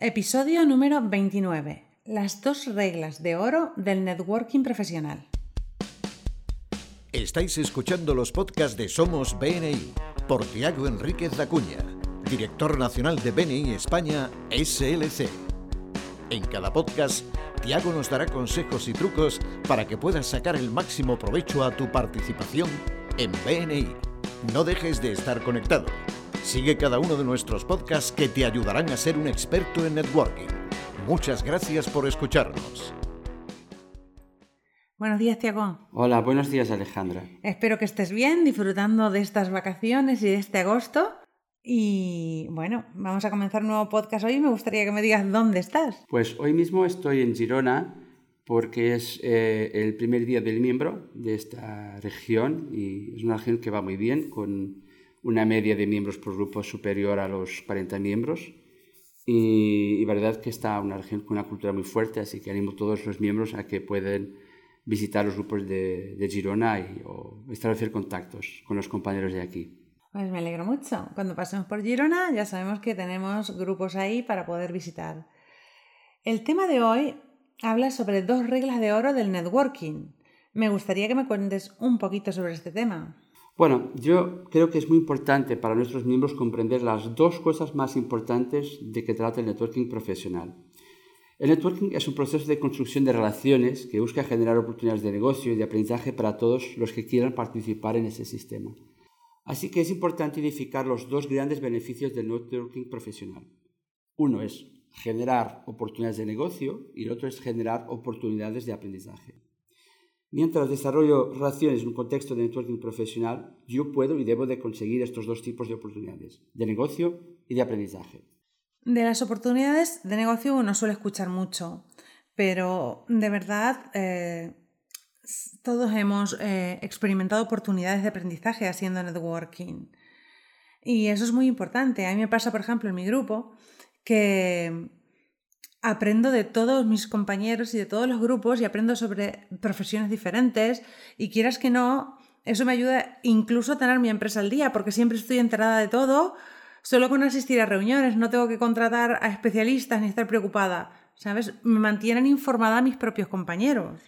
Episodio número 29. Las dos reglas de oro del networking profesional. Estáis escuchando los podcasts de Somos BNI por Tiago Enríquez Dacuña, director nacional de BNI España SLC. En cada podcast, Tiago nos dará consejos y trucos para que puedas sacar el máximo provecho a tu participación en BNI. No dejes de estar conectado. Sigue cada uno de nuestros podcasts que te ayudarán a ser un experto en networking. Muchas gracias por escucharnos. Buenos días, Tiago. Hola, buenos días, Alejandra. Espero que estés bien, disfrutando de estas vacaciones y de este agosto. Y bueno, vamos a comenzar un nuevo podcast hoy. Me gustaría que me digas dónde estás. Pues hoy mismo estoy en Girona porque es eh, el primer día del miembro de esta región y es una región que va muy bien, con una media de miembros por grupo superior a los 40 miembros. Y, y verdad que está una región con una cultura muy fuerte, así que animo a todos los miembros a que puedan visitar los grupos de, de Girona y o establecer contactos con los compañeros de aquí. Pues me alegro mucho. Cuando pasemos por Girona ya sabemos que tenemos grupos ahí para poder visitar. El tema de hoy habla sobre dos reglas de oro del networking. Me gustaría que me cuentes un poquito sobre este tema. Bueno, yo creo que es muy importante para nuestros miembros comprender las dos cosas más importantes de que trata el networking profesional. El networking es un proceso de construcción de relaciones que busca generar oportunidades de negocio y de aprendizaje para todos los que quieran participar en ese sistema. Así que es importante identificar los dos grandes beneficios del networking profesional. Uno es generar oportunidades de negocio y el otro es generar oportunidades de aprendizaje. Mientras desarrollo relaciones en un contexto de networking profesional, yo puedo y debo de conseguir estos dos tipos de oportunidades, de negocio y de aprendizaje. De las oportunidades de negocio uno suele escuchar mucho, pero de verdad eh, todos hemos eh, experimentado oportunidades de aprendizaje haciendo networking. Y eso es muy importante. A mí me pasa, por ejemplo, en mi grupo, que aprendo de todos mis compañeros y de todos los grupos y aprendo sobre profesiones diferentes y quieras que no, eso me ayuda incluso a tener mi empresa al día porque siempre estoy enterada de todo, solo con asistir a reuniones, no tengo que contratar a especialistas ni estar preocupada, ¿sabes? Me mantienen informada mis propios compañeros.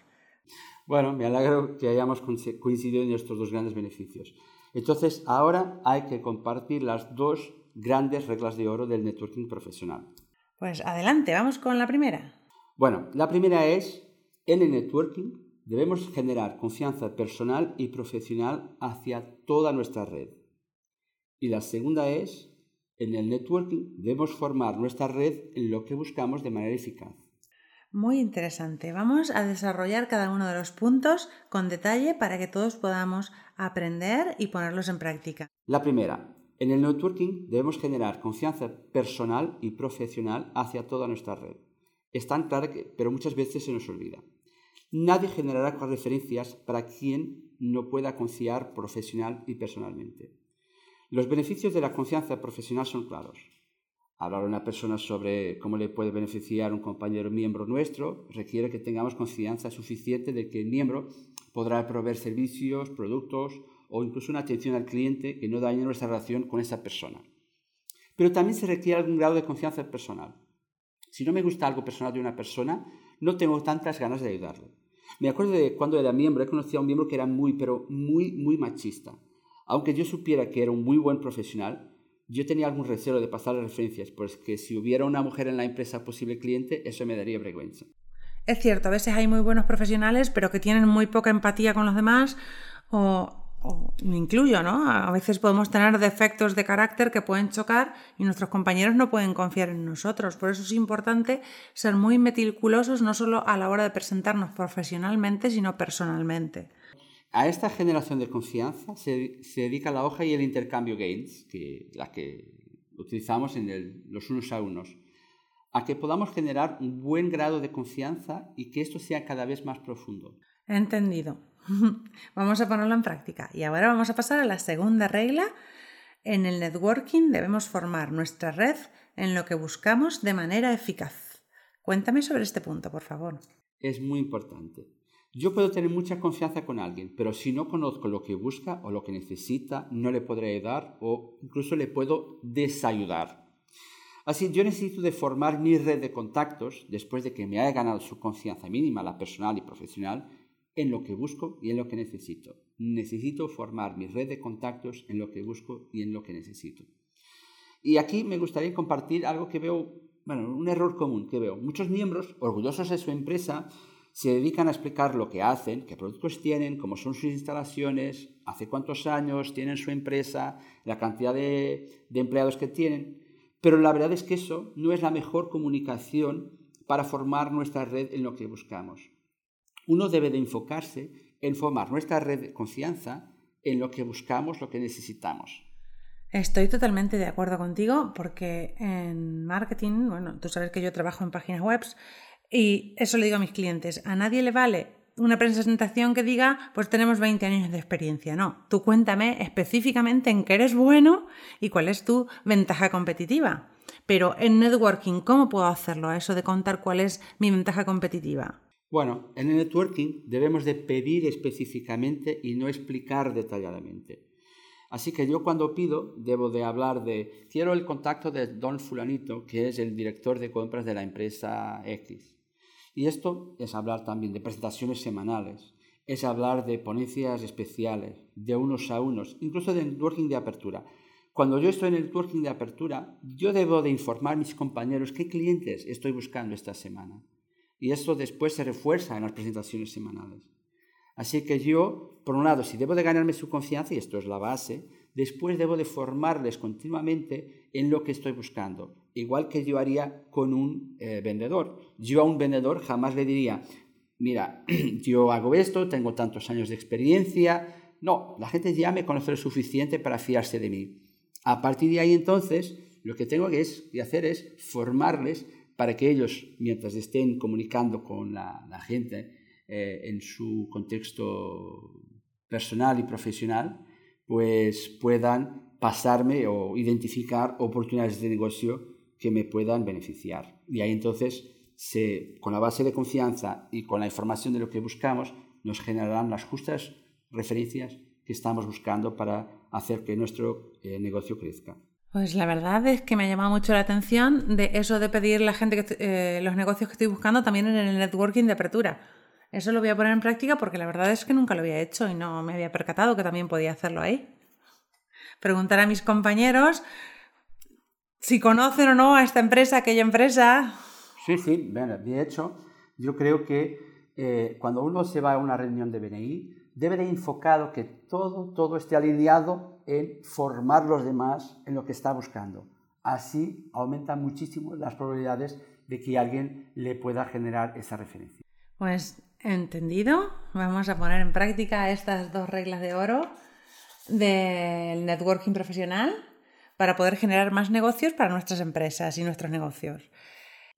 Bueno, me alegro que hayamos coincidido en estos dos grandes beneficios. Entonces, ahora hay que compartir las dos grandes reglas de oro del networking profesional. Pues adelante, vamos con la primera. Bueno, la primera es, en el networking debemos generar confianza personal y profesional hacia toda nuestra red. Y la segunda es, en el networking debemos formar nuestra red en lo que buscamos de manera eficaz. Muy interesante. Vamos a desarrollar cada uno de los puntos con detalle para que todos podamos aprender y ponerlos en práctica. La primera, en el networking debemos generar confianza personal y profesional hacia toda nuestra red. Es tan claro que, pero muchas veces se nos olvida. Nadie generará referencias para quien no pueda confiar profesional y personalmente. Los beneficios de la confianza profesional son claros. Hablar a una persona sobre cómo le puede beneficiar un compañero miembro nuestro requiere que tengamos confianza suficiente de que el miembro podrá proveer servicios, productos o incluso una atención al cliente que no dañe nuestra relación con esa persona. Pero también se requiere algún grado de confianza personal. Si no me gusta algo personal de una persona, no tengo tantas ganas de ayudarle. Me acuerdo de cuando era miembro, he conocido a un miembro que era muy, pero muy, muy machista. Aunque yo supiera que era un muy buen profesional, yo tenía algún recelo de pasarle referencias, pues que si hubiera una mujer en la empresa posible cliente, eso me daría vergüenza. Es cierto, a veces hay muy buenos profesionales, pero que tienen muy poca empatía con los demás o o me incluyo, ¿no? A veces podemos tener defectos de carácter que pueden chocar y nuestros compañeros no pueden confiar en nosotros. Por eso es importante ser muy meticulosos no solo a la hora de presentarnos profesionalmente, sino personalmente. A esta generación de confianza se, se dedica la hoja y el intercambio Gains, que, la que utilizamos en el, los unos a unos, a que podamos generar un buen grado de confianza y que esto sea cada vez más profundo. Entendido. Vamos a ponerlo en práctica. Y ahora vamos a pasar a la segunda regla. En el networking debemos formar nuestra red en lo que buscamos de manera eficaz. Cuéntame sobre este punto, por favor. Es muy importante. Yo puedo tener mucha confianza con alguien, pero si no conozco lo que busca o lo que necesita, no le podré ayudar o incluso le puedo desayudar. Así, yo necesito de formar mi red de contactos después de que me haya ganado su confianza mínima, la personal y profesional, en lo que busco y en lo que necesito. Necesito formar mi red de contactos en lo que busco y en lo que necesito. Y aquí me gustaría compartir algo que veo, bueno, un error común que veo. Muchos miembros, orgullosos de su empresa, se dedican a explicar lo que hacen, qué productos tienen, cómo son sus instalaciones, hace cuántos años tienen su empresa, la cantidad de, de empleados que tienen. Pero la verdad es que eso no es la mejor comunicación para formar nuestra red en lo que buscamos. Uno debe de enfocarse en formar nuestra red de confianza en lo que buscamos, lo que necesitamos. Estoy totalmente de acuerdo contigo porque en marketing, bueno, tú sabes que yo trabajo en páginas web y eso le digo a mis clientes, a nadie le vale una presentación que diga, pues tenemos 20 años de experiencia. No, tú cuéntame específicamente en qué eres bueno y cuál es tu ventaja competitiva. Pero en networking, ¿cómo puedo hacerlo? Eso de contar cuál es mi ventaja competitiva. Bueno, en el networking debemos de pedir específicamente y no explicar detalladamente. Así que yo cuando pido debo de hablar de, quiero el contacto de don fulanito, que es el director de compras de la empresa X. Y esto es hablar también de presentaciones semanales, es hablar de ponencias especiales, de unos a unos, incluso de networking de apertura. Cuando yo estoy en el networking de apertura, yo debo de informar a mis compañeros qué clientes estoy buscando esta semana. Y esto después se refuerza en las presentaciones semanales. Así que yo, por un lado, si debo de ganarme su confianza, y esto es la base, después debo de formarles continuamente en lo que estoy buscando, igual que yo haría con un eh, vendedor. Yo a un vendedor jamás le diría, mira, yo hago esto, tengo tantos años de experiencia. No, la gente ya me conoce lo suficiente para fiarse de mí. A partir de ahí entonces, lo que tengo que, hacer es formarles para que ellos, mientras estén comunicando con la, gente eh, en su contexto personal y profesional, pues puedan pasarme o identificar oportunidades de negocio que me puedan beneficiar. Y ahí entonces, con la base de confianza y con la información de lo que buscamos, nos generarán las justas referencias que estamos buscando para hacer que nuestro eh, negocio crezca. Pues la verdad es que me ha llamado mucho la atención de eso de pedir la gente que eh, los negocios que estoy buscando también en el networking de apertura. Eso lo voy a poner en práctica porque la verdad es que nunca lo había hecho y no me había percatado que también podía hacerlo ahí. Preguntar a mis compañeros si conocen o no a esta empresa, aquella empresa. Sí, sí, de hecho, yo creo que eh, cuando uno se va a una reunión de BNI, debe de enfocado que todo, todo esté alineado en formar los demás en lo que está buscando. Así aumenta muchísimo las probabilidades de que alguien le pueda generar esa referencia. Pues entendido, vamos a poner en práctica estas dos reglas de oro del networking profesional para poder generar más negocios para nuestras empresas y nuestros negocios.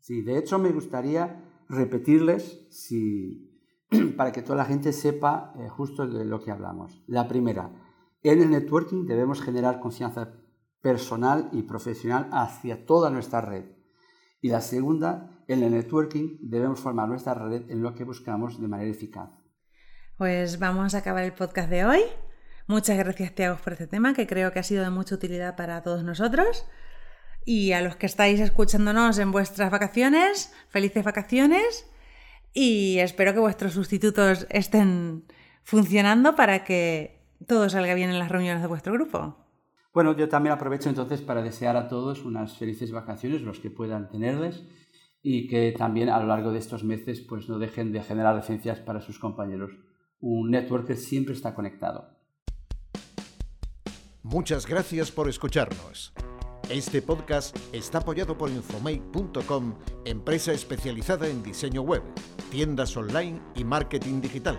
Sí, de hecho me gustaría repetirles si, para que toda la gente sepa eh, justo de lo que hablamos. La primera, en el networking debemos generar confianza personal y profesional hacia toda nuestra red. Y la segunda, en el networking debemos formar nuestra red en lo que buscamos de manera eficaz. Pues vamos a acabar el podcast de hoy. Muchas gracias, Tiago, por este tema que creo que ha sido de mucha utilidad para todos nosotros. Y a los que estáis escuchándonos en vuestras vacaciones, felices vacaciones y espero que vuestros sustitutos estén funcionando para que todo salga bien en las reuniones de vuestro grupo. Bueno, yo también aprovecho entonces para desear a todos unas felices vacaciones, los que puedan tenerles, y que también a lo largo de estos meses pues no dejen de generar referencias para sus compañeros. Un network que siempre está conectado. Muchas gracias por escucharnos. Este podcast está apoyado por Infomake.com, empresa especializada en diseño web, tiendas online y marketing digital.